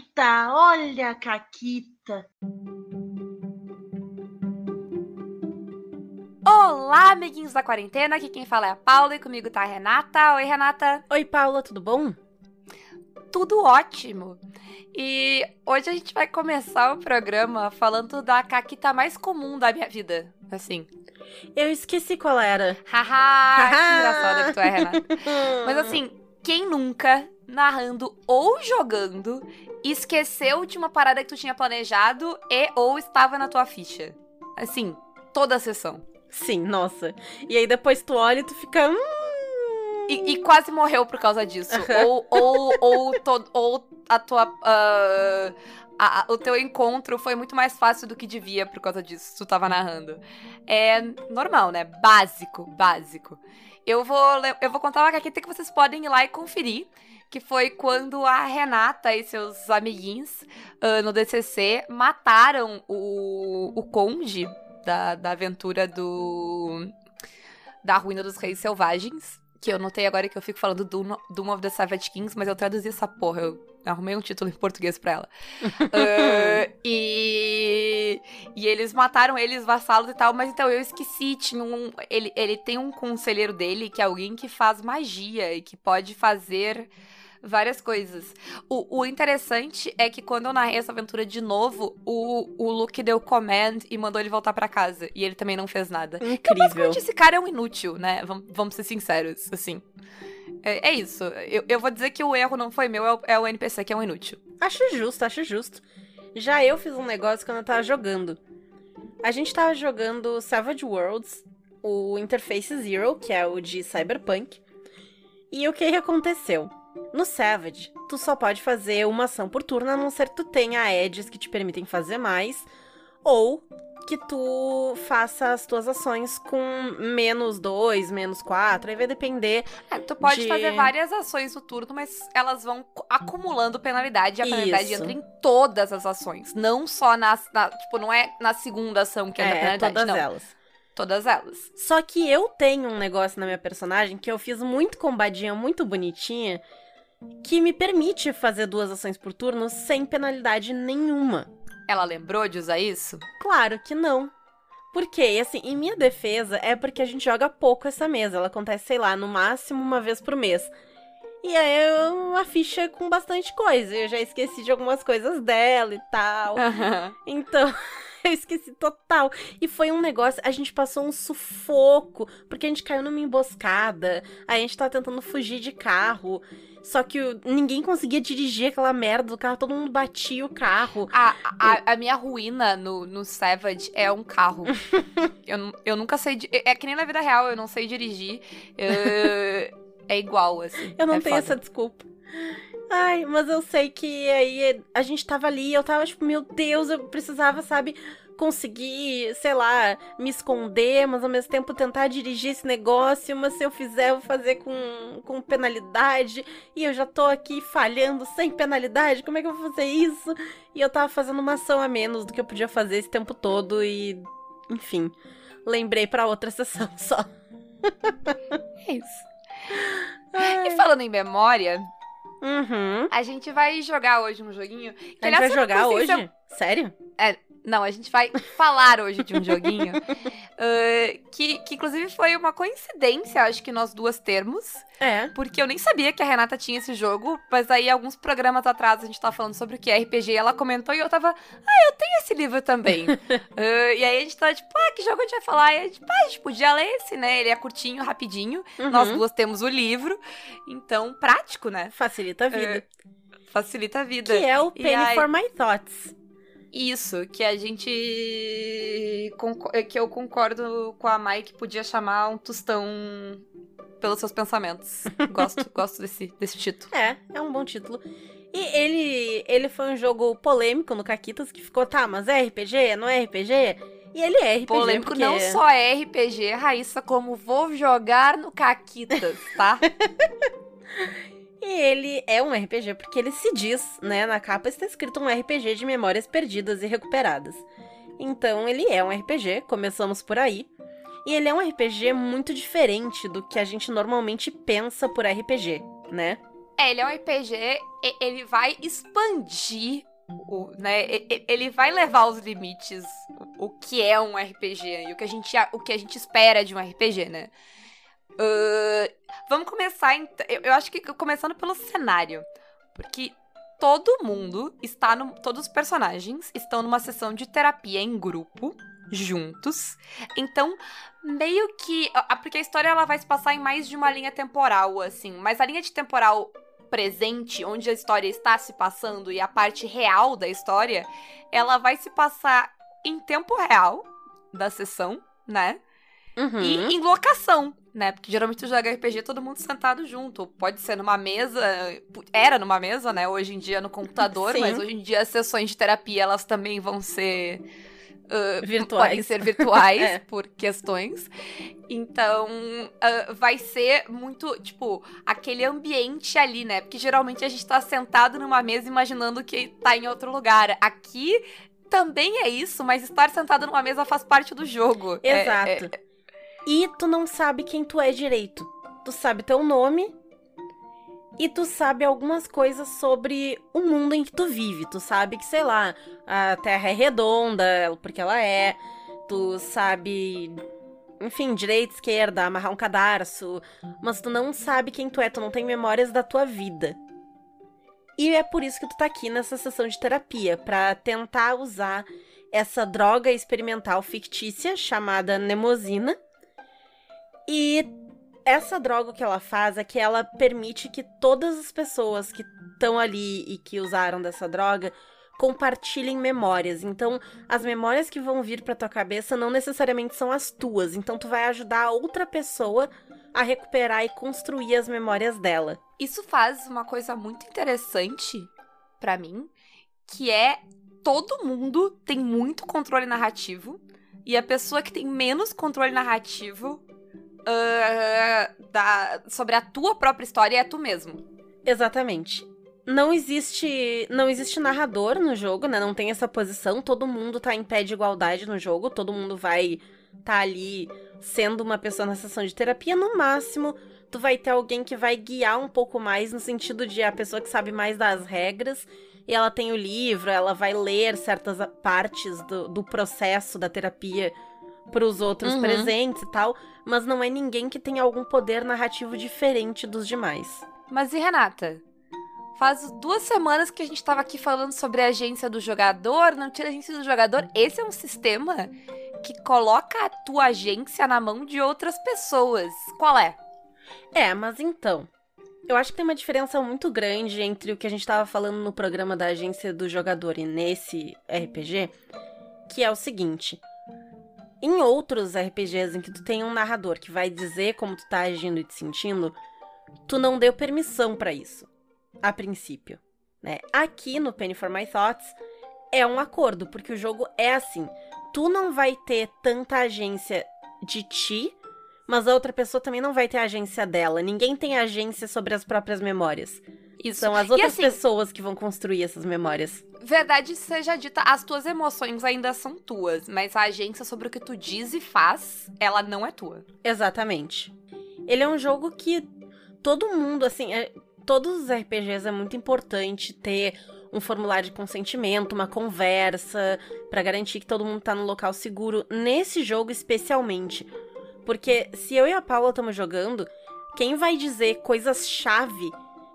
Caquita, olha a Caquita. Olá, amiguinhos da quarentena. Aqui quem fala é a Paula e comigo tá a Renata. Oi, Renata. Oi, Paula, tudo bom? Tudo ótimo. E hoje a gente vai começar o programa falando da caquita mais comum da minha vida. Assim. Eu esqueci qual era. Haha, que engraçada que tu é, Renata. Mas assim, quem nunca, narrando ou jogando, esqueceu de uma parada que tu tinha planejado e ou estava na tua ficha? Assim, toda a sessão. Sim, nossa. E aí depois tu olha e tu fica. Hum... E, e, quase morreu por causa disso. ou, ou, ou, to, ou a tua. Uh, a, a, o teu encontro foi muito mais fácil do que devia por causa disso, tu tava narrando. É normal, né? Básico, básico. Eu vou, eu vou contar uma caqueta que vocês podem ir lá e conferir. Que foi quando a Renata e seus amiguinhos uh, no DCC mataram o, o conde da, da aventura do. Da Ruína dos Reis Selvagens. Que eu notei agora que eu fico falando Doom, Doom of the Savage Kings, mas eu traduzi essa porra. Eu arrumei um título em português pra ela. uh, e, e eles mataram eles, vassalos e tal, mas então eu esqueci. Tinha um, ele, ele tem um conselheiro dele que é alguém que faz magia e que pode fazer várias coisas. O, o, interessante é que quando eu narrei essa aventura de novo, o, o Luke deu command e mandou ele voltar para casa. E ele também não fez nada. Incrível. Então, basicamente, esse cara é um inútil, né? Vamos, vamos ser sinceros, assim. É, é isso. Eu, eu, vou dizer que o erro não foi meu, é o, é o NPC que é um inútil. Acho justo, acho justo. Já eu fiz um negócio quando eu tava jogando. A gente tava jogando Savage Worlds, o Interface Zero, que é o de Cyberpunk. E o que, que aconteceu? No Savage, tu só pode fazer uma ação por turno, a não ser que tu tenha edges que te permitem fazer mais, ou que tu faça as tuas ações com menos dois, menos quatro, aí vai depender. É, tu pode de... fazer várias ações no turno, mas elas vão acumulando penalidade e a penalidade entra em todas as ações. Não só na, na. Tipo, não é na segunda ação que entra é, a penalidade. Todas não. elas. Todas elas. Só que eu tenho um negócio na minha personagem que eu fiz muito combadinha, muito bonitinha, que me permite fazer duas ações por turno sem penalidade nenhuma. Ela lembrou de usar isso? Claro que não. Porque, assim, em minha defesa é porque a gente joga pouco essa mesa. Ela acontece, sei lá, no máximo uma vez por mês. E aí é uma ficha com bastante coisa. Eu já esqueci de algumas coisas dela e tal. Uhum. Então, eu esqueci total. E foi um negócio, a gente passou um sufoco, porque a gente caiu numa emboscada. A gente tava tentando fugir de carro. Só que ninguém conseguia dirigir aquela merda do carro, todo mundo batia o carro. A, a, a minha ruína no, no Savage é um carro. eu, eu nunca sei. É que nem na vida real, eu não sei dirigir. Eu, é igual, assim. Eu não é tenho foda. essa desculpa. Ai, mas eu sei que aí a gente tava ali, eu tava tipo, meu Deus, eu precisava, sabe, conseguir, sei lá, me esconder, mas ao mesmo tempo tentar dirigir esse negócio, mas se eu fizer, eu vou fazer com, com penalidade, e eu já tô aqui falhando sem penalidade, como é que eu vou fazer isso? E eu tava fazendo uma ação a menos do que eu podia fazer esse tempo todo, e enfim, lembrei para outra sessão só. é isso. Ai. E falando em memória, Uhum. A gente vai jogar hoje um joguinho. Que, a gente vai jogar hoje? Eu... Sério? É, não, a gente vai falar hoje de um joguinho uh, que, que, inclusive, foi uma coincidência, acho que nós duas termos. É. Porque eu nem sabia que a Renata tinha esse jogo, mas aí, alguns programas atrás, a gente tava falando sobre o que é RPG e ela comentou e eu tava, ah, eu tenho esse livro também. uh, e aí a gente tava tipo, ah, que jogo a gente vai falar? E a gente, ah, a gente podia ler esse, né? Ele é curtinho, rapidinho. Uhum. Nós duas temos o livro, então, prático, né? Facilita a vida. Uh, facilita a vida. Que é o Penny aí... for My Thoughts. Isso, que a gente. que eu concordo com a Mai que podia chamar um tostão pelos seus pensamentos. Gosto, gosto desse, desse título. É, é um bom título. E ele, ele foi um jogo polêmico no Caquitas que ficou, tá, mas é RPG? Não é RPG? E ele é RPG. Polêmico porque... não só é RPG, Raíssa, como vou jogar no Caquitas, tá? E ele é um RPG porque ele se diz, né, na capa está escrito um RPG de memórias perdidas e recuperadas. Então ele é um RPG, começamos por aí. E ele é um RPG muito diferente do que a gente normalmente pensa por RPG, né? É, ele é um RPG, ele vai expandir o, né, ele vai levar aos limites o, que é um RPG e o que a gente, o que a gente espera de um RPG, né? Uh, vamos começar, eu, eu acho que começando pelo cenário, porque todo mundo está no, todos os personagens estão numa sessão de terapia em grupo juntos. Então, meio que. Porque a história ela vai se passar em mais de uma linha temporal, assim. Mas a linha de temporal presente, onde a história está se passando e a parte real da história, ela vai se passar em tempo real da sessão, né? Uhum. E em locação, né? Porque geralmente tu joga RPG todo mundo sentado junto. Pode ser numa mesa. Era numa mesa, né? Hoje em dia no computador, Sim. mas hoje em dia as sessões de terapia elas também vão ser Uh, virtuais. podem ser virtuais é. por questões. Então, uh, vai ser muito, tipo, aquele ambiente ali, né? Porque geralmente a gente tá sentado numa mesa imaginando que tá em outro lugar. Aqui também é isso, mas estar sentado numa mesa faz parte do jogo. Exato. É, é... E tu não sabe quem tu é direito. Tu sabe teu nome, e tu sabe algumas coisas sobre o mundo em que tu vive. Tu sabe que, sei lá, a Terra é redonda, porque ela é. Tu sabe, enfim, direita, esquerda, amarrar um cadarço. Mas tu não sabe quem tu é, tu não tem memórias da tua vida. E é por isso que tu tá aqui nessa sessão de terapia, para tentar usar essa droga experimental fictícia chamada Nemosina. E essa droga que ela faz é que ela permite que todas as pessoas que estão ali e que usaram dessa droga compartilhem memórias. Então, as memórias que vão vir para tua cabeça não necessariamente são as tuas. Então, tu vai ajudar a outra pessoa a recuperar e construir as memórias dela. Isso faz uma coisa muito interessante para mim, que é todo mundo tem muito controle narrativo e a pessoa que tem menos controle narrativo uh, da, sobre a tua própria história é tu mesmo. Exatamente. Não existe, não existe narrador no jogo, né? Não tem essa posição. Todo mundo tá em pé de igualdade no jogo. Todo mundo vai tá ali sendo uma pessoa na sessão de terapia. No máximo, tu vai ter alguém que vai guiar um pouco mais no sentido de a pessoa que sabe mais das regras e ela tem o livro, ela vai ler certas partes do, do processo da terapia para os outros Uhum. presentes e tal, mas não é ninguém que tem algum poder narrativo diferente dos demais. Mas e Renata? Faz duas semanas que a gente tava aqui falando sobre a agência do jogador, não tira a agência do jogador. Esse é um sistema que coloca a tua agência na mão de outras pessoas. Qual é? É, mas então. Eu acho que tem uma diferença muito grande entre o que a gente tava falando no programa da agência do jogador e nesse RPG, que é o seguinte. Em outros RPGs em que tu tem um narrador que vai dizer como tu tá agindo e te sentindo, tu não deu permissão pra isso, a princípio, né? Aqui no Penny for My Thoughts é um acordo, porque o jogo é assim. Tu não vai ter tanta agência de ti mas a outra pessoa também não vai ter agência dela. Ninguém tem agência sobre as próprias memórias. Isso. São as outras assim, pessoas que vão construir essas memórias. Verdade seja dita, as tuas emoções ainda são tuas, mas a agência sobre o que tu diz e faz, ela não é tua. Exatamente. Ele é um jogo que todo mundo, assim, é- todos os RPGs é muito importante ter um formulário de consentimento, uma conversa, pra garantir que todo mundo tá no local seguro. Nesse jogo, especialmente. Porque se eu e a Paula estamos jogando, quem vai dizer coisas-chave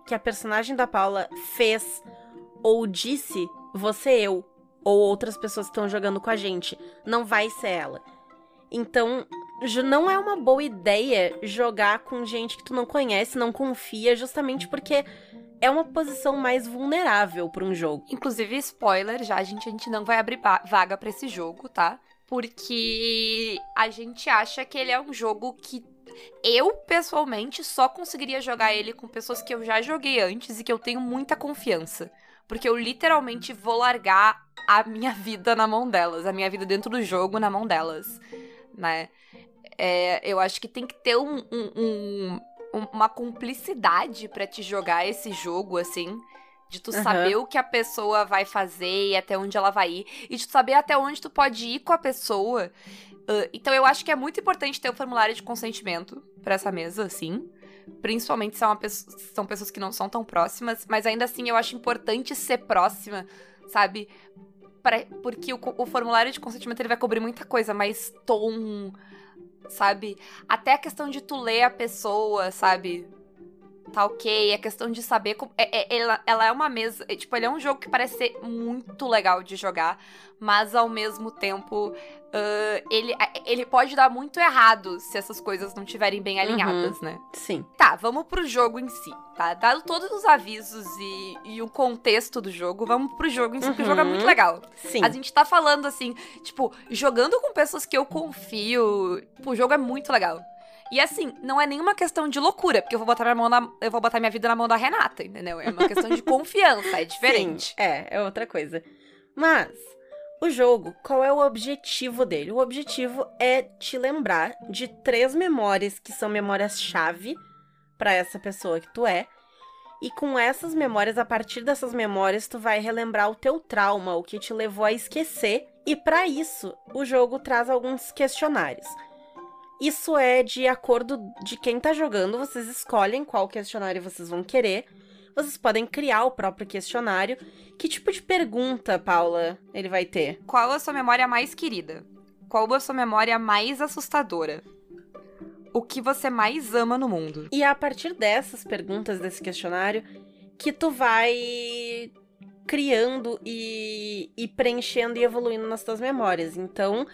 que a personagem da Paula fez ou disse, você eu, ou outras pessoas que estão jogando com a gente. Não vai ser ela. Então, não é uma boa ideia jogar com gente que tu não conhece, não confia, justamente porque é uma posição mais vulnerável para um jogo. Inclusive, spoiler, já a gente, a gente não vai abrir vaga pra esse jogo, tá? Porque a gente acha que ele é um jogo que eu, pessoalmente, só conseguiria jogar ele com pessoas que eu já joguei antes e que eu tenho muita confiança. Porque eu literalmente vou largar a minha vida na mão delas, a minha vida dentro do jogo na mão delas, né? É, eu acho que tem que ter um- um- um- um- uma cumplicidade pra te jogar esse jogo, assim. De tu Aham. saber o que a pessoa vai fazer e até onde ela vai ir. E de tu saber até onde tu pode ir com a pessoa. Ah, então eu acho que é muito importante ter o formulário de consentimento pra essa mesa, assim. Principalmente se é pessoa- são pessoas que não são tão próximas. Mas ainda assim, eu acho importante ser próxima, sabe? Pra- porque o, o formulário de consentimento ele vai cobrir muita coisa, mas tom, sabe? Até a questão de tu ler a pessoa, sabe? Tá ok, a questão de saber como. é- é- ela, ela é uma mesa. é, tipo, ele é um jogo que parece ser muito legal de jogar, mas ao mesmo tempo. ah, ele, a- ele pode dar muito errado se essas coisas não estiverem bem alinhadas, né? Sim. Tá, vamos pro jogo em si, tá? Dado todos os avisos e, e o contexto do jogo, vamos pro jogo em si, porque o jogo é Uhum. muito legal. Sim. A gente tá falando assim, tipo, jogando com pessoas que eu confio, o jogo é muito legal. E assim, não é nenhuma questão de loucura, porque eu vou botar minha mão na, eu vou botar minha vida na mão da Renata, entendeu? É uma questão de confiança, é diferente. Sim, é, é outra coisa. Mas, o jogo, qual é o objetivo dele? O objetivo é te lembrar de três memórias que são memórias-chave pra essa pessoa que tu é. E com essas memórias, a partir dessas memórias, tu vai relembrar o teu trauma, o que te levou a esquecer. E pra isso, o jogo traz alguns questionários. Isso é de acordo de quem tá jogando, vocês escolhem qual questionário vocês vão querer. Vocês podem criar o próprio questionário. Que tipo de pergunta, Paula, ele vai ter? Qual a sua memória mais querida? Qual a sua memória mais assustadora? O que você mais ama no mundo? E é a partir dessas perguntas desse questionário que tu vai criando e, e preenchendo e evoluindo nas tuas memórias. Então,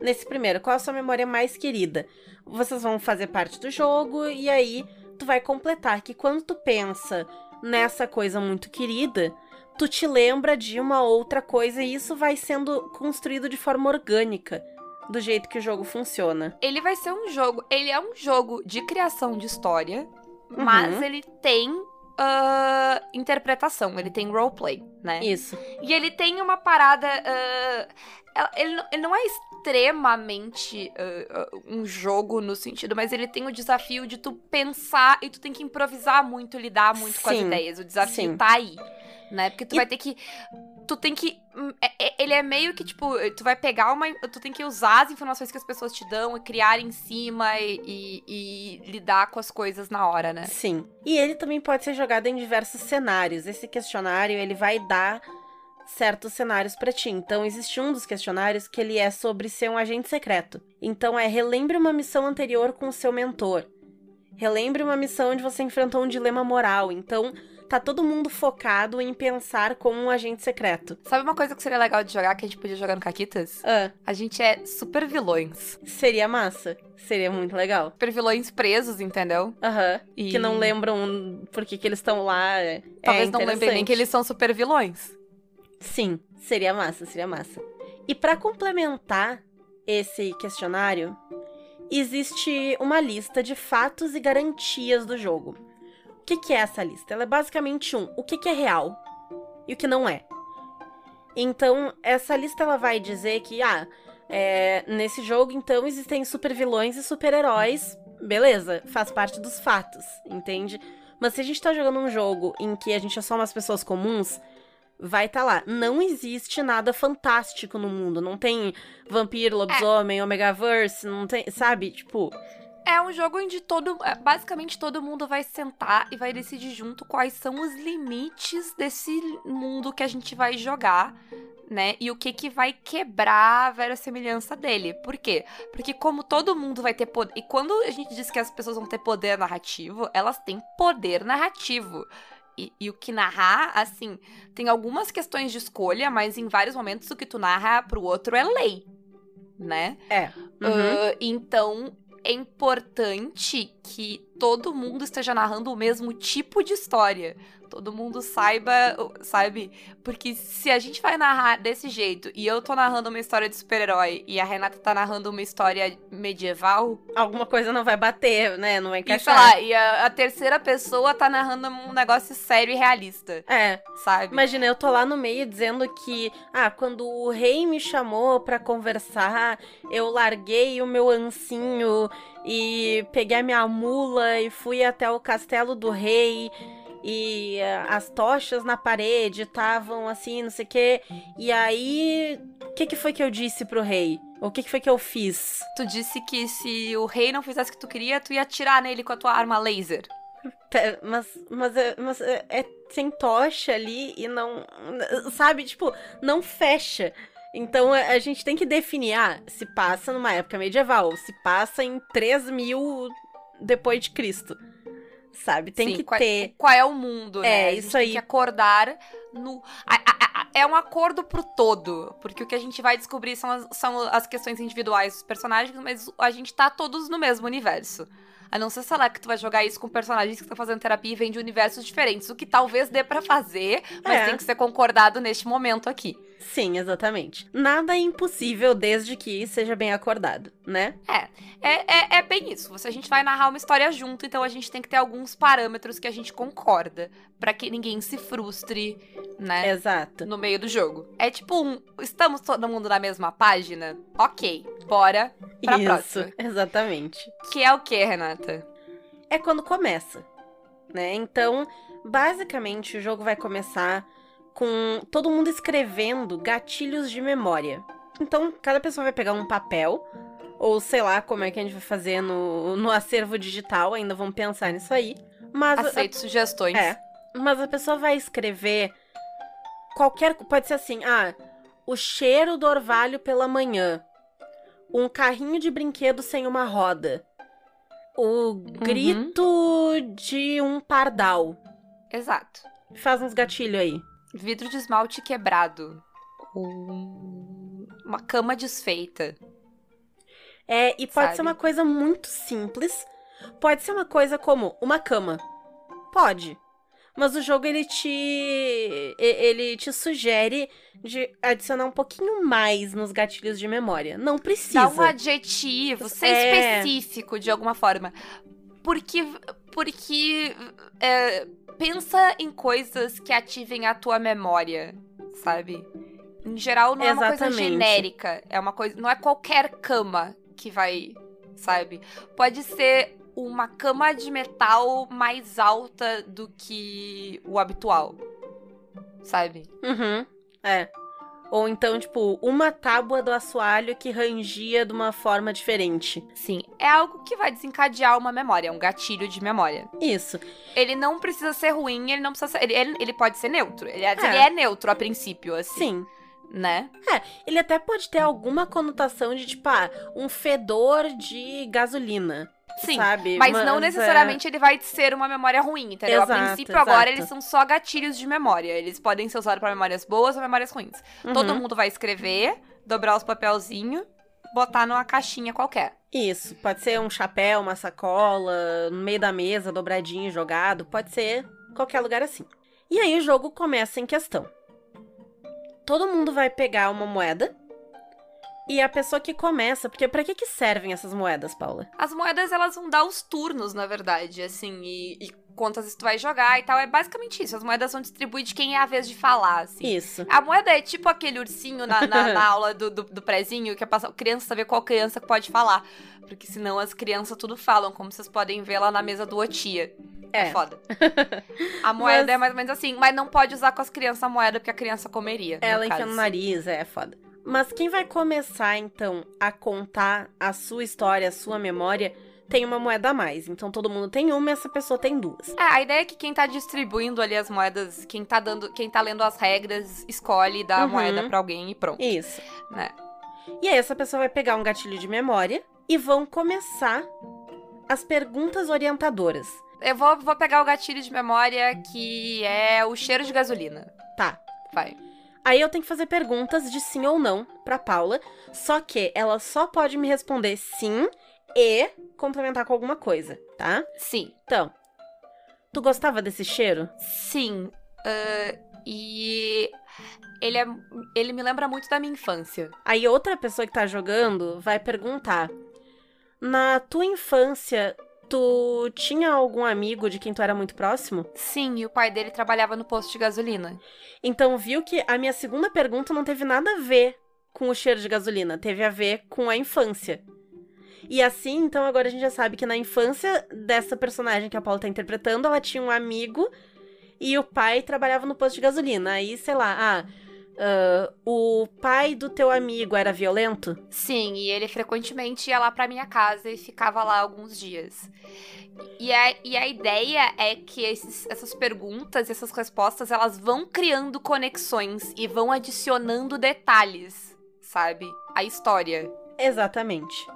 nesse primeiro, qual a sua memória mais querida? Vocês vão fazer parte do jogo e aí tu vai completar que quando tu pensa nessa coisa muito querida, tu te lembra de uma outra coisa e isso vai sendo construído de forma orgânica, do jeito que o jogo funciona. Ele vai ser um jogo. Ele é um jogo de criação de história, Uhum. mas ele tem ah, interpretação, ele tem roleplay, né? Isso. E ele tem uma parada. ela- ele, não- ele não é extremamente ah, um jogo no sentido, mas ele tem o desafio de tu pensar e tu tem que improvisar muito, lidar muito com as Sim, ideias. O desafio sim. tá aí. Né? Porque tu E- vai ter que. Tu tem que. hum, é- é- Ele é meio que, tipo, tu vai pegar uma. Tu tem que usar as informações que as pessoas te dão e criar em cima e, e- e lidar com as coisas na hora, né? Sim. E ele também pode ser jogado em diversos cenários. Esse questionário, ele vai dar certos cenários pra ti. Então, existe um dos questionários que ele é sobre ser um agente secreto. Então, é relembre uma missão anterior com o seu mentor. Relembre uma missão onde você enfrentou um dilema moral. Então, tá todo mundo focado em pensar como um agente secreto. Sabe uma coisa que seria legal de jogar que a gente podia jogar no Caquitas? Ah, A gente é super vilões. seria massa. Seria muito legal. Super vilões presos, entendeu? Aham. E Que não lembram por que que eles estão lá. É Talvez não lembrem nem que eles são super vilões. Sim, seria massa, seria massa. E pra complementar esse questionário, existe uma lista de fatos e garantias do jogo. O que, que é essa lista? Ela é basicamente um, o que, que é real e o que não é. Então, essa lista ela vai dizer que, ah, é, nesse jogo, então, existem super vilões e super-heróis. Beleza, faz parte dos fatos, entende? Mas se a gente tá jogando um jogo em que a gente é só umas pessoas comuns, vai tá lá. Não existe nada fantástico no mundo. Não tem vampiro, lobisomem, Omegaverse, não tem. Sabe? Tipo. É um jogo onde todo. é, Basicamente todo mundo vai sentar e vai decidir junto quais são os limites desse mundo que a gente vai jogar. Né? E o que que vai quebrar a verossimilhança dele. Por quê? Porque como todo mundo vai ter poder... E quando a gente diz que as pessoas vão ter poder narrativo, elas têm poder narrativo. E, e o que narrar, assim, tem algumas questões de escolha, mas em vários momentos o que tu narra pro outro é lei, né? É. Uhum. Ah, então, é importante que todo mundo esteja narrando o mesmo tipo de história. Todo mundo saiba, sabe? Porque se a gente vai narrar desse jeito e eu tô narrando uma história de super-herói e a Renata tá narrando uma história medieval, Alguma coisa não vai bater, né? Não vai e sei encaixar. lá, e a, a terceira pessoa tá narrando um negócio sério e realista, É. sabe? Imagina, eu tô lá no meio dizendo que, ah, quando o rei me chamou pra conversar, eu larguei o meu ancinho e peguei a minha mula e fui até o castelo do rei. E eh, as tochas na parede estavam assim, não sei o quê. E aí, o que, que foi que eu disse pro rei? O que, que foi que eu fiz? Tu disse que se o rei não fizesse o que tu queria, tu ia atirar nele com a tua arma laser. Mas, mas, é- mas é, é sem tocha ali e não. Sabe, tipo, não fecha. Então a, gente tem que definir, ah, se passa numa época medieval, se passa em 3 mil depois de Cristo. Sabe? Tem Sim, que qual, ter. Qual é o mundo, É, né? A isso tem aí. que acordar no. a- a- a- é um acordo pro todo. Porque o que a gente vai descobrir são as, são as questões individuais dos personagens, mas a gente tá todos no mesmo universo. A não ser, sei lá, que tu vai jogar isso com personagens que estão fazendo terapia e vêm de universos diferentes. O que talvez dê pra fazer, mas É. tem que ser concordado neste momento aqui. Sim, exatamente. Nada é impossível desde que seja bem acordado, né? É, é, é bem isso. Você, a gente vai narrar uma história junto, então a gente tem que ter alguns parâmetros que a gente concorda. pra que ninguém se frustre, né? Exato. no meio do jogo. É tipo um. Estamos todo mundo na mesma página? Ok, bora pra Isso, próxima. exatamente. Que é o que, Renata? é quando começa, né? Então, basicamente, o jogo vai começar com todo mundo escrevendo gatilhos de memória. Então, cada pessoa vai pegar um papel, ou sei lá como é que a gente vai fazer no, no acervo digital, ainda vamos pensar nisso aí. Mas a- Aceito sugestões. é. Mas a pessoa vai escrever qualquer. Pode ser assim, ah, o cheiro do orvalho pela manhã. Um carrinho de brinquedo sem uma roda. O grito de um pardal. Exato. Faz uns gatilhos aí. Vidro de esmalte quebrado. Um- Uma cama desfeita. É, e pode Sabe? ser uma coisa muito simples. Pode ser uma coisa como uma cama. Pode. Mas o jogo ele te ele te sugere de adicionar um pouquinho mais nos gatilhos de memória. Não precisa. Dá um adjetivo, ser É. específico de alguma forma. Porque. Porque. é, pensa em coisas que ativem a tua memória, sabe? Em geral, não é uma coisa Exatamente. genérica. É uma coisa. Não é qualquer cama que vai. Sabe? Pode ser uma cama de metal mais alta do que o habitual. Sabe? Uhum. É. Ou então, tipo, uma tábua do assoalho que rangia de uma forma diferente. Sim. É algo que vai desencadear uma memória, é um gatilho de memória. Isso. Ele não precisa ser ruim, ele não precisa ser. Ele, ele, ele pode ser neutro. Ele, é. É. ele é neutro a princípio, assim. Sim. Né? Ele até pode ter alguma conotação de, tipo, ah, um fedor de gasolina. Sim. Sabe? Mas não é, necessariamente ele vai ser uma memória ruim, entendeu? Exato, a princípio, agora, exato. eles são só gatilhos de memória. Eles podem ser usados pra memórias boas ou memórias ruins. uhum. Todo mundo vai escrever, dobrar os papelzinhos, botar numa caixinha qualquer. Isso. Pode ser um chapéu, uma sacola, no meio da mesa, dobradinho, jogado. Pode ser qualquer lugar assim. E aí o jogo começa em questão. Todo mundo vai pegar uma moeda. E a pessoa que começa, porque pra que que servem essas moedas, Paula? As moedas, elas vão dar os turnos, na verdade, assim, e, e quantas tu vai jogar e tal. É basicamente isso. As moedas vão distribuir de quem é a vez de falar, assim. Isso. A moeda é tipo aquele ursinho na, na- na aula do, do, do prezinho, que é pra criança saber qual criança que pode falar. Porque senão as crianças tudo falam, como vocês podem ver lá na mesa do Otia. É, É. foda. A moeda Mas- é mais ou menos assim, mas não pode usar com as crianças a moeda, porque a criança comeria. Ela enfia no nariz, é foda. Mas quem vai começar, então, a contar a sua história, a sua memória, tem uma moeda a mais. Então todo mundo tem uma e essa pessoa tem duas. É, a ideia é que quem tá distribuindo ali as moedas, quem tá dando, quem tá lendo as regras, escolhe e dá a Uhum. moeda pra alguém e pronto. Isso. Né? E aí essa pessoa vai pegar um gatilho de memória e vão começar as perguntas orientadoras. Eu vou, vou pegar o gatilho de memória que é o cheiro de gasolina. Tá. Vai. Aí eu tenho que fazer perguntas de sim ou não pra Paula, só que ela só pode me responder sim e complementar com alguma coisa, tá? Sim. Então, tu gostava desse cheiro? Sim. ah, e ele, é, ele me lembra muito da minha infância. Aí outra pessoa que tá jogando vai perguntar: Na tua infância, tu tinha algum amigo de quem tu era muito próximo? Sim, e o pai dele trabalhava no posto de gasolina. Então viu que a minha segunda pergunta não teve nada a ver com o cheiro de gasolina, teve a ver com a infância. E assim, então agora a gente já sabe que na infância dessa personagem que a Paula tá interpretando, ela tinha um amigo e o pai trabalhava no posto de gasolina. Aí, sei lá, ah, ah, o pai do teu amigo era violento? Sim, e ele frequentemente ia lá pra minha casa e ficava lá alguns dias. E a, e a ideia é que esses- essas perguntas e essas respostas, elas vão criando conexões e vão adicionando detalhes, sabe? A história. Exatamente.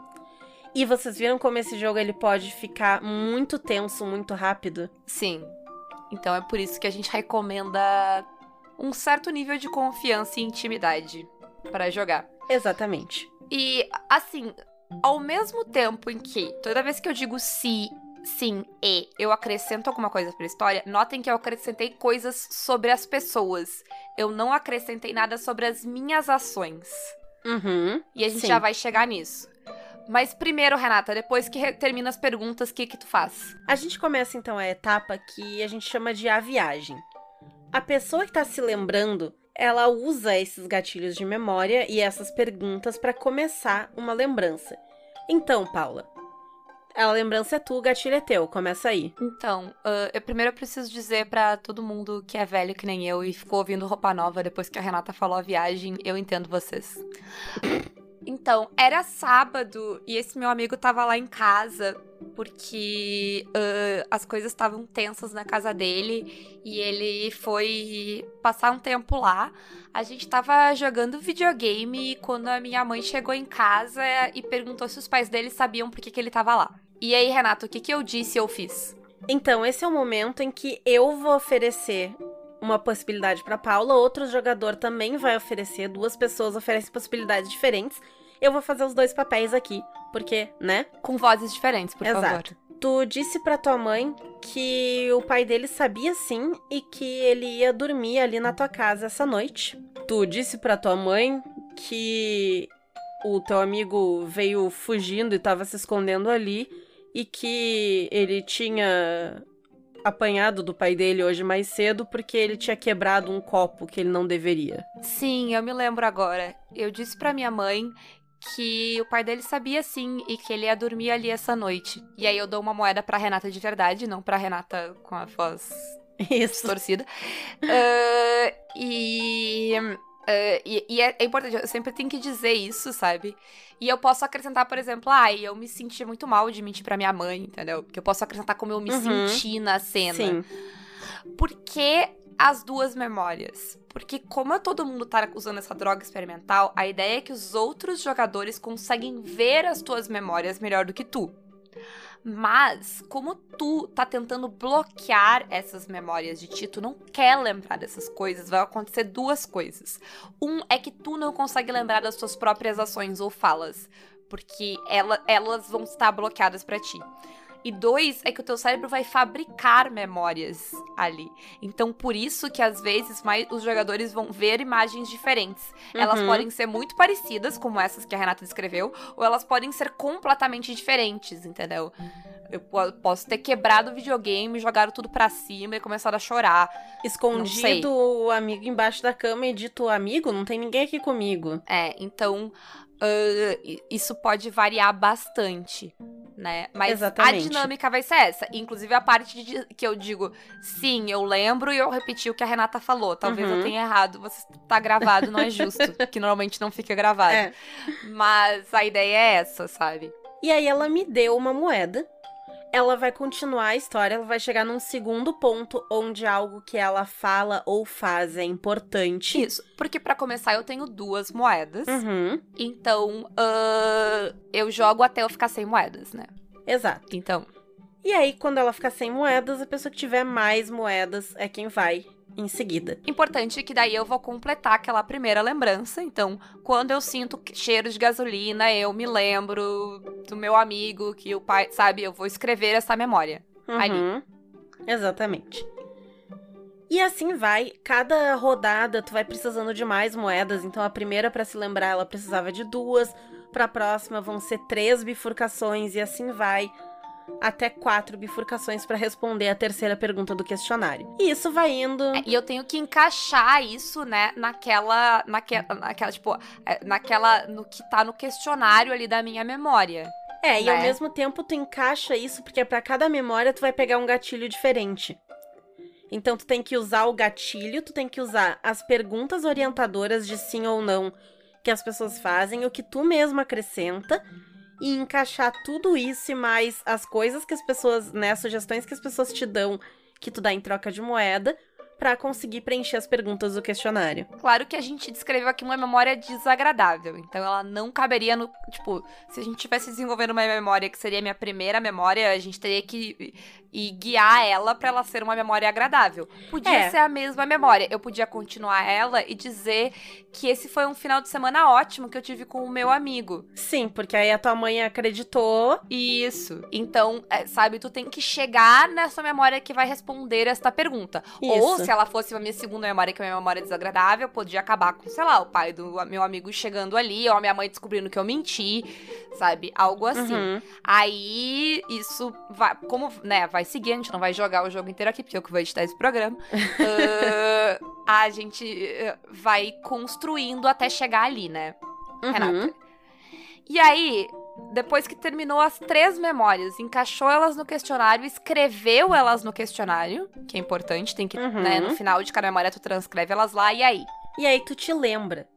E vocês viram como esse jogo ele pode ficar muito tenso, muito rápido? Sim. Então é por isso que a gente recomenda um certo nível de confiança e intimidade para jogar. Exatamente. E, assim, ao mesmo tempo em que toda vez que eu digo se, sim e eu acrescento alguma coisa pra história, notem que eu acrescentei coisas sobre as pessoas. Eu não acrescentei nada sobre as minhas ações. Uhum. E a gente Sim. já vai chegar nisso. Mas primeiro, Renata, depois que termina as perguntas, o que que tu faz? A gente começa então a etapa que a gente chama de a viagem. A pessoa que tá se lembrando, ela usa esses gatilhos de memória e essas perguntas pra começar uma lembrança. Então, Paula, a lembrança é tu, o gatilho é teu, começa aí. Então, ah, eu primeiro preciso dizer pra todo mundo que é velho que nem eu e ficou ouvindo roupa nova depois que a Renata falou a viagem, eu entendo vocês. Então, era sábado e esse meu amigo tava lá em casa porque ah, as coisas estavam tensas na casa dele e ele foi passar um tempo lá. A gente tava jogando videogame quando a minha mãe chegou em casa e perguntou se os pais dele sabiam por que, que ele tava lá. E aí, Renato, o que, que eu disse e eu fiz? Então, esse é o momento em que eu vou oferecer uma possibilidade pra Paula, outro jogador também vai oferecer, duas pessoas oferecem possibilidades diferentes. Eu vou fazer os dois papéis aqui, porque, né? Com vozes diferentes, por favor. Exato. Tu disse pra tua mãe que o pai dele sabia sim e que ele ia dormir ali na tua casa essa noite. Tu disse pra tua mãe que o teu amigo veio fugindo e tava se escondendo ali e que ele tinha apanhado do pai dele hoje mais cedo porque ele tinha quebrado um copo que ele não deveria. Sim, eu me lembro agora. Eu disse pra minha mãe que o pai dele sabia sim e que ele ia dormir ali essa noite. E aí eu dou uma moeda pra Renata de verdade, não pra Renata com a voz Isso. distorcida. Ah, e, ah, e, e é, é importante, eu sempre tenho que dizer isso, sabe? E eu posso acrescentar, por exemplo, ai, eu me senti muito mal de mentir pra minha mãe, entendeu? Porque eu posso acrescentar como eu me Uhum. senti na cena. Sim. Por que as duas memórias? Porque como todo mundo tá usando essa droga experimental, a ideia é que os outros jogadores conseguem ver as tuas memórias melhor do que tu. Mas, como tu tá tentando bloquear essas memórias de ti, tu não quer lembrar dessas coisas, vai acontecer duas coisas. Um é que tu não consegue lembrar das tuas próprias ações ou falas, porque ela- elas vão estar bloqueadas pra ti. E dois é que o teu cérebro vai fabricar memórias ali. Então, por isso que às vezes mais os jogadores vão ver imagens diferentes. Elas Uhum. podem ser muito parecidas, como essas que a Renata descreveu, ou elas podem ser completamente diferentes, entendeu? Eu po- posso ter quebrado o videogame, jogado tudo pra cima e começado a chorar. Escondido o amigo embaixo da cama e dito amigo, não tem ninguém aqui comigo. É, então i- isso pode variar bastante, né? Mas Exatamente. a dinâmica vai ser essa. Inclusive a parte de- que eu digo, sim, eu lembro e eu repeti o que a Renata falou. Talvez Uhum. eu tenha errado, você tá gravado, não é justo, que normalmente não fica gravado. É. Mas a ideia é essa, sabe? E aí ela me deu uma moeda. Ela vai continuar a história, ela vai chegar num segundo ponto onde algo que ela fala ou faz é importante. Isso, porque pra começar eu tenho duas moedas. Uhum, Então, ah, eu jogo até eu ficar sem moedas, né? exato. Então, E aí, quando ela ficar sem moedas, a pessoa que tiver mais moedas é quem vai em seguida. Importante que daí eu vou completar aquela primeira lembrança. Então, quando eu sinto cheiro de gasolina, eu me lembro do meu amigo, que o pai, sabe, eu vou escrever essa memória. Ali. Uhum, Exatamente. E assim vai, cada rodada tu vai precisando de mais moedas, então a primeira pra se lembrar ela precisava de duas, pra próxima vão ser três bifurcações e assim vai até quatro bifurcações pra responder a terceira pergunta do questionário. E isso vai indo. É, E eu tenho que encaixar isso, né, naquela, naquela, naquela, tipo, é, naquela, no que tá no questionário ali da minha memória. É, e ao né? mesmo tempo tu encaixa isso porque pra cada memória tu vai pegar um gatilho diferente. Então tu tem que usar o gatilho, tu tem que usar as perguntas orientadoras de sim ou não que as pessoas fazem, o que tu mesmo acrescenta e encaixar tudo isso e mais as coisas que as pessoas, né, sugestões que as pessoas te dão que tu dá em troca de moeda para conseguir preencher as perguntas do questionário. Claro que a gente descreveu aqui uma memória desagradável, então ela não caberia no. Tipo, se a gente tivesse desenvolvendo uma memória que seria a minha primeira memória, a gente teria que e guiar ela para ela ser uma memória agradável. Podia é. ser a mesma memória. Eu podia continuar ela e dizer que esse foi um final de semana ótimo que eu tive com o meu amigo. Sim, porque aí a tua mãe acreditou. Isso. Então, é, sabe, tu tem que chegar nessa memória que vai responder esta pergunta. Isso. Ou se ela fosse a minha segunda memória, que é uma memória desagradável, podia acabar com, sei lá, o pai do meu amigo chegando ali, ou a minha mãe descobrindo que eu menti, sabe? Algo assim. Uhum. Aí, isso vai, como, né, vai seguir, a gente não vai jogar o jogo inteiro aqui, porque eu que vou editar esse programa. uh, a gente vai construindo até chegar ali, né, uhum. Renata? E aí, depois que terminou as três memórias, encaixou elas no questionário, escreveu elas no questionário, que é importante, tem que, uhum. né, no final de cada memória tu transcreve elas lá, e aí? E aí tu te lembra.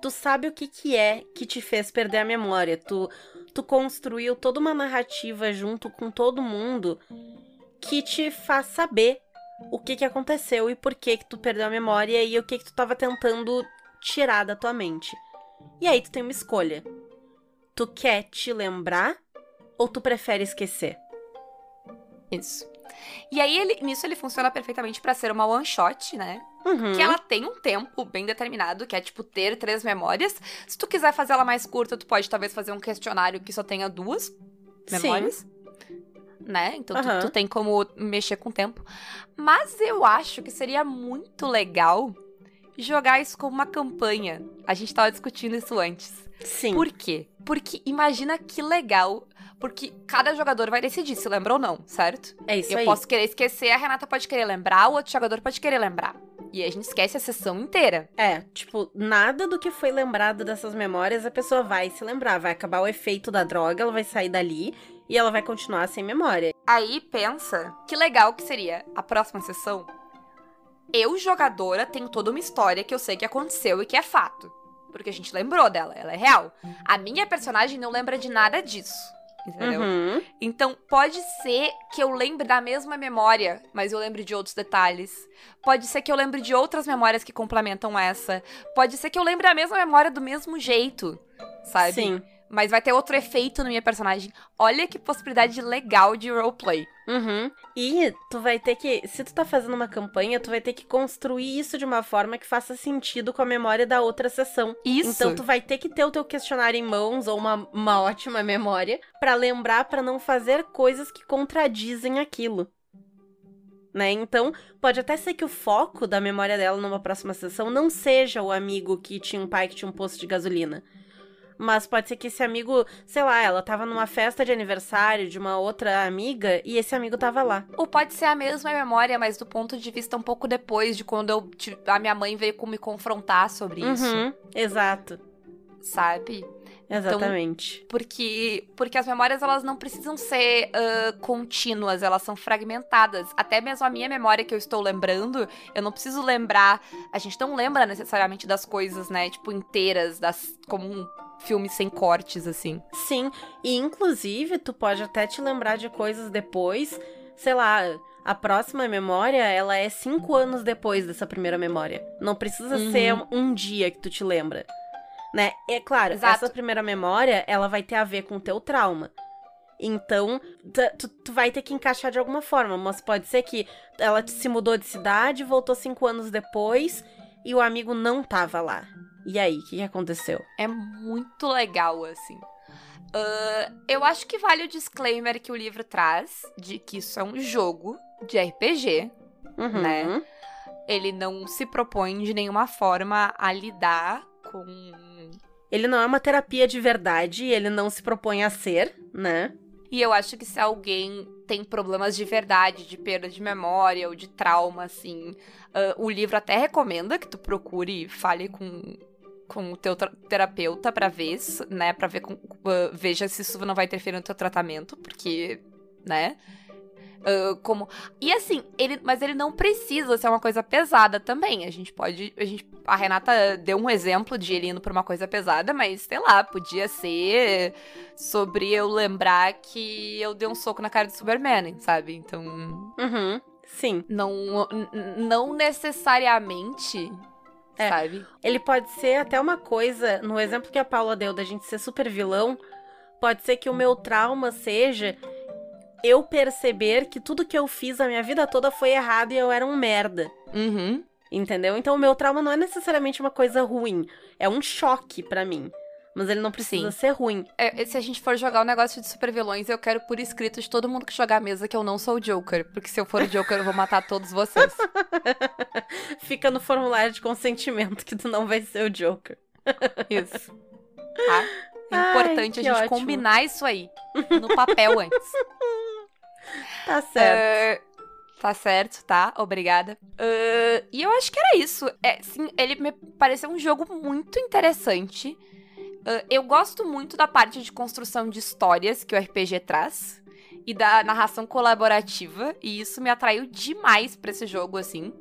Tu sabe o que que é que te fez perder a memória. Tu, tu construiu toda uma narrativa junto com todo mundo que te faz saber o que, que aconteceu e por que, que tu perdeu a memória e o que, que tu tava tentando tirar da tua mente. E aí tu tem uma escolha. Tu quer te lembrar ou tu prefere esquecer? Isso. E aí, ele, nisso ele funciona perfeitamente para ser uma one shot, né? Uhum. Que ela tem um tempo bem determinado, que é tipo ter três memórias. Se tu quiser fazer ela mais curta, tu pode talvez fazer um questionário que só tenha duas memórias. Sim né? Então uhum. tu, tu, tem como mexer com o tempo. Mas eu acho que seria muito legal jogar isso como uma campanha. A gente tava discutindo isso antes. Sim. Por quê? Porque imagina que legal. Porque cada jogador vai decidir se lembra ou não, certo? É isso eu aí. Eu posso querer esquecer, a Renata pode querer lembrar, o outro jogador pode querer lembrar. E a gente esquece a sessão inteira. É, tipo, nada do que foi lembrado dessas memórias a pessoa vai se lembrar. Vai acabar o efeito da droga, ela vai sair dali e ela vai continuar sem memória. Aí pensa que legal que seria a próxima sessão. Eu, jogadora, tenho toda uma história que eu sei que aconteceu e que é fato. Porque a gente lembrou dela, ela é real. A minha personagem não lembra de nada disso. Entendeu? Uhum. Então, pode ser que eu lembre da mesma memória, mas eu lembre de outros detalhes. Pode ser que eu lembre de outras memórias que complementam essa. Pode ser que eu lembre a mesma memória do mesmo jeito, sabe? Sim mas vai ter outro efeito na minha personagem. Olha que possibilidade legal de roleplay. Uhum. E tu vai ter que, se tu tá fazendo uma campanha, tu vai ter que construir isso de uma forma que faça sentido com a memória da outra sessão. Isso. Então tu vai ter que ter o teu questionário em mãos ou uma, uma ótima memória para lembrar para não fazer coisas que contradizem aquilo. Né? Então, pode até ser que o foco da memória dela numa próxima sessão não seja o amigo que tinha um pai que tinha um posto de gasolina mas pode ser que esse amigo, sei lá, ela tava numa festa de aniversário de uma outra amiga e esse amigo tava lá. Ou pode ser a mesma memória, mas do ponto de vista um pouco depois de quando eu, a minha mãe veio me confrontar sobre uhum, isso. Exato. Sabe? Exatamente. Então, porque, porque as memórias elas não precisam ser uh, contínuas, elas são fragmentadas. Até mesmo a minha memória que eu estou lembrando, eu não preciso lembrar. A gente não lembra necessariamente das coisas, né? Tipo, inteiras, das, como um filme sem cortes, assim. Sim, e inclusive tu pode até te lembrar de coisas depois, sei lá. A próxima memória, ela é cinco anos depois dessa primeira memória. Não precisa uhum. ser um dia que tu te lembra né? É claro, Exato. essa primeira memória, ela vai ter a ver com o teu trauma. Então, tu, tu, vai ter que encaixar de alguma forma, mas pode ser que ela se mudou de cidade, voltou cinco anos depois e o amigo não tava lá. E aí, o que, que, aconteceu? É muito legal, assim. Uh, eu acho que vale o disclaimer que o livro traz de que isso é um jogo de RPG, uhum. né? Ele não se propõe de nenhuma forma a lidar com ele não é uma terapia de verdade, ele não se propõe a ser, né? E eu acho que se alguém tem problemas de verdade, de perda de memória ou de trauma, assim, uh, o livro até recomenda que tu procure e fale com, com o teu terapeuta para ver, né, para ver com, uh, veja se isso não vai interferir no teu tratamento, porque, né? Uh, como e assim ele mas ele não precisa ser uma coisa pesada também a gente pode a gente a Renata deu um exemplo de ele indo pra uma coisa pesada mas sei lá podia ser sobre eu lembrar que eu dei um soco na cara do Superman sabe então Uhum. Sim. não não necessariamente É. sabe Ele pode ser até uma coisa, no exemplo que a Paula deu da gente ser super vilão, pode ser que o meu trauma seja eu perceber que tudo que eu fiz a minha vida toda foi errado e eu era um merda. uhum. Entendeu? Então o meu trauma não é necessariamente uma coisa ruim, é um choque pra mim. Mas ele não precisa Sim. ser ruim. É, se a gente for jogar o negócio de super vilões, eu quero por escrito de todo mundo que jogar a mesa que eu não sou o Joker. Porque se eu for o Joker, eu vou matar todos vocês. Fica no formulário de consentimento que tu não vai ser o Joker. Isso. Tá? É Ai, importante a que gente ótimo. combinar isso aí no papel antes. Tá certo. É, tá certo, tá? Obrigada. É, e eu acho que era isso. É, sim, ele me pareceu um jogo muito interessante. É, eu gosto muito da parte de construção de histórias que o RPG traz. E da narração colaborativa. E isso me atraiu demais pra esse jogo, assim.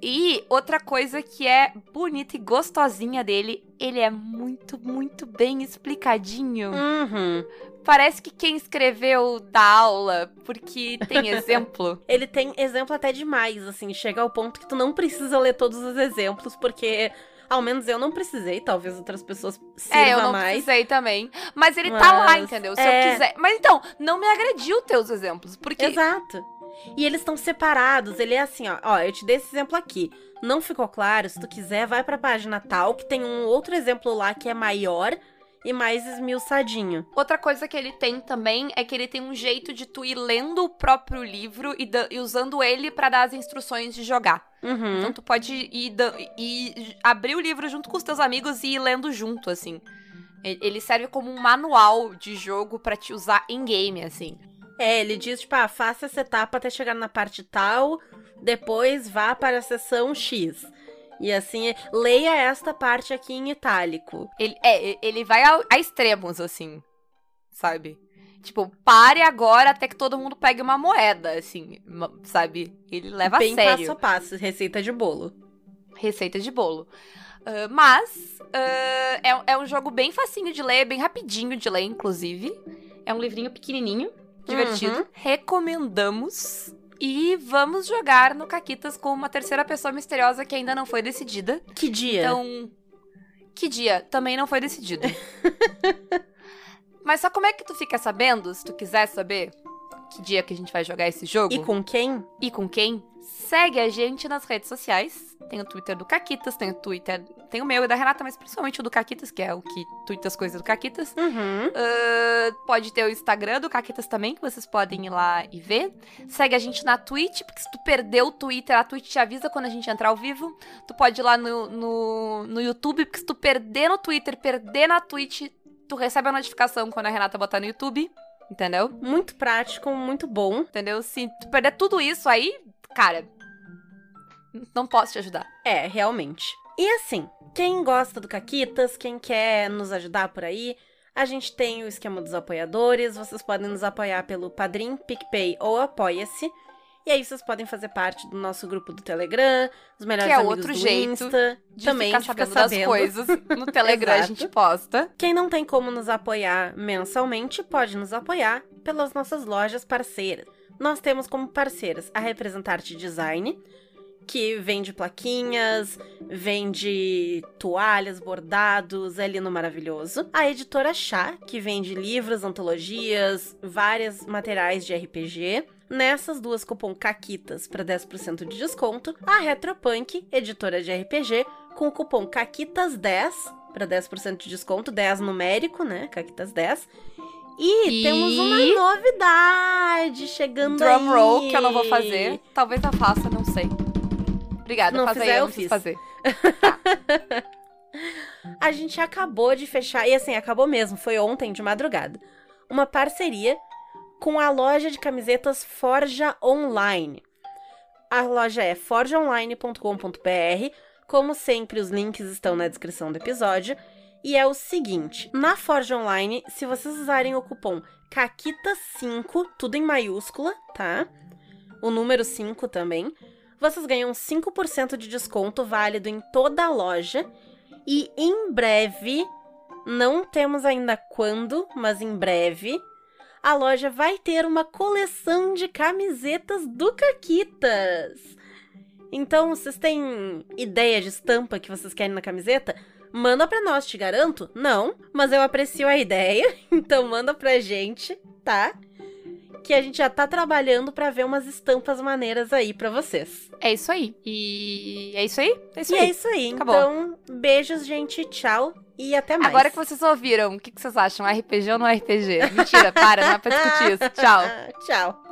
E outra coisa que é bonita e gostosinha dele, ele é muito, muito bem explicadinho. Uhum. Parece que quem escreveu da aula, porque tem exemplo. Ele tem exemplo até demais, assim, chega ao ponto que tu não precisa ler todos os exemplos, porque ao menos eu não precisei, talvez outras pessoas sirva é, eu não mais. precisei também. Mas ele tá lá, Mas, entendeu? Se é. eu quiser. Mas então, não me agrediu teus exemplos. Porque. Exato. E eles estão separados. Ele é assim, ó. Ó, eu te dei esse exemplo aqui. Não ficou claro? Se tu quiser, vai pra página tal, que tem um outro exemplo lá que é maior e mais esmiuçadinho. Outra coisa que ele tem também é que ele tem um jeito de tu ir lendo o próprio livro e, e usando ele pra dar as instruções de jogar. Uhum. Então tu pode ir, abrir o livro junto com os teus amigos e ir lendo junto, assim. Ele serve como um manual de jogo pra te usar em game, assim. É, ele diz, tipo, ah, faça essa etapa até chegar na parte tal, depois vá para a seção X. E assim, leia esta parte aqui em itálico. Ele, é, ele vai a, a extremos, assim. Sabe? Tipo, pare agora até que todo mundo pegue uma moeda, assim. Sabe? Ele leva Bem a sério. passo a passo, receita de bolo. Receita de bolo. Ah, mas, ah, é, é um jogo bem facinho de ler, bem rapidinho de ler, inclusive. É um livrinho pequenininho, divertido. Uhum. Recomendamos. E vamos jogar no Caquitas com uma terceira pessoa misteriosa que ainda não foi decidida. Que dia? Então, que dia? Também não foi decidido. Mas só como é que tu fica sabendo, se tu quiser saber, que dia que a gente vai jogar esse jogo? E com quem? E com quem? Segue a gente nas redes sociais. Tem o Twitter do Caquitas, tem o Twitter. Tem o meu e da Renata, mas principalmente o do Caquitas, que é o que twitta as coisas do Caquitas. Uhum. Ah, pode ter o Instagram do Caquitas também, que vocês podem ir lá e ver. Segue a gente na Twitch, porque se tu perdeu o Twitter, a Twitch te avisa quando a gente entrar ao vivo. Tu pode ir lá no, no, no YouTube, porque se tu perder no Twitter, perder na Twitch, tu recebe a notificação quando a Renata botar no YouTube. Entendeu? Muito prático, muito bom. Entendeu? Se perder tudo isso aí, cara, não posso te ajudar. É, realmente. E assim, quem gosta do Caquitas, quem quer nos ajudar por aí, a gente tem o esquema dos apoiadores. Vocês podem nos apoiar pelo Padrim, PicPay ou Apoia-se. E aí vocês podem fazer parte do nosso grupo do Telegram, dos melhores Que é outro do jeito Insta. De também ficar de ficar sabendo coisas. No Telegram a gente posta. Quem não tem como nos apoiar mensalmente, pode nos apoiar pelas nossas lojas parceiras. Nós temos como parceiras a Representarte Design, que vende plaquinhas, vende toalhas, bordados, é lindo maravilhoso. A Editora Chá, que vende livros, antologias, vários materiais de RPG. Nessas duas cupom CAQUITAS para 10% de desconto. A Retropunk, editora de RPG, com o cupom CAQUITAS10 para 10% de desconto, 10 numérico, né? Caquitas 10. E, E- temos uma novidade chegando Drum aí. roll, que eu não vou fazer. Talvez eu faça, não sei. Obrigada, Não faz aí, fizer, eu eu fiz. fazer. A gente acabou de fechar, e assim, acabou mesmo, foi ontem de madrugada. Uma parceria com a loja de camisetas Forja Online. A loja é forjaonline.com.br. Como sempre, os links estão na descrição do episódio. E é o seguinte: na Forja Online, se vocês usarem o cupom Caquita 5, tudo em maiúscula, tá? O número 5 também. Vocês ganham 5% de desconto válido em toda a loja. E em breve, não temos ainda quando, mas em breve, a loja vai ter uma coleção de camisetas do Caquitas. Então, vocês têm ideia de estampa que vocês querem na camiseta? Manda pra nós, te garanto? Não, mas eu aprecio a ideia, então manda pra gente, tá? Que a gente já tá trabalhando pra ver umas estampas maneiras aí pra vocês. É isso aí. E é isso aí? É isso e aí. é isso aí. Acabou. Então, beijos, gente. Tchau e até mais. Agora que vocês ouviram, o que, que vocês acham? RPG ou não RPG? Mentira, para, não é pra discutir isso. Tchau. Tchau.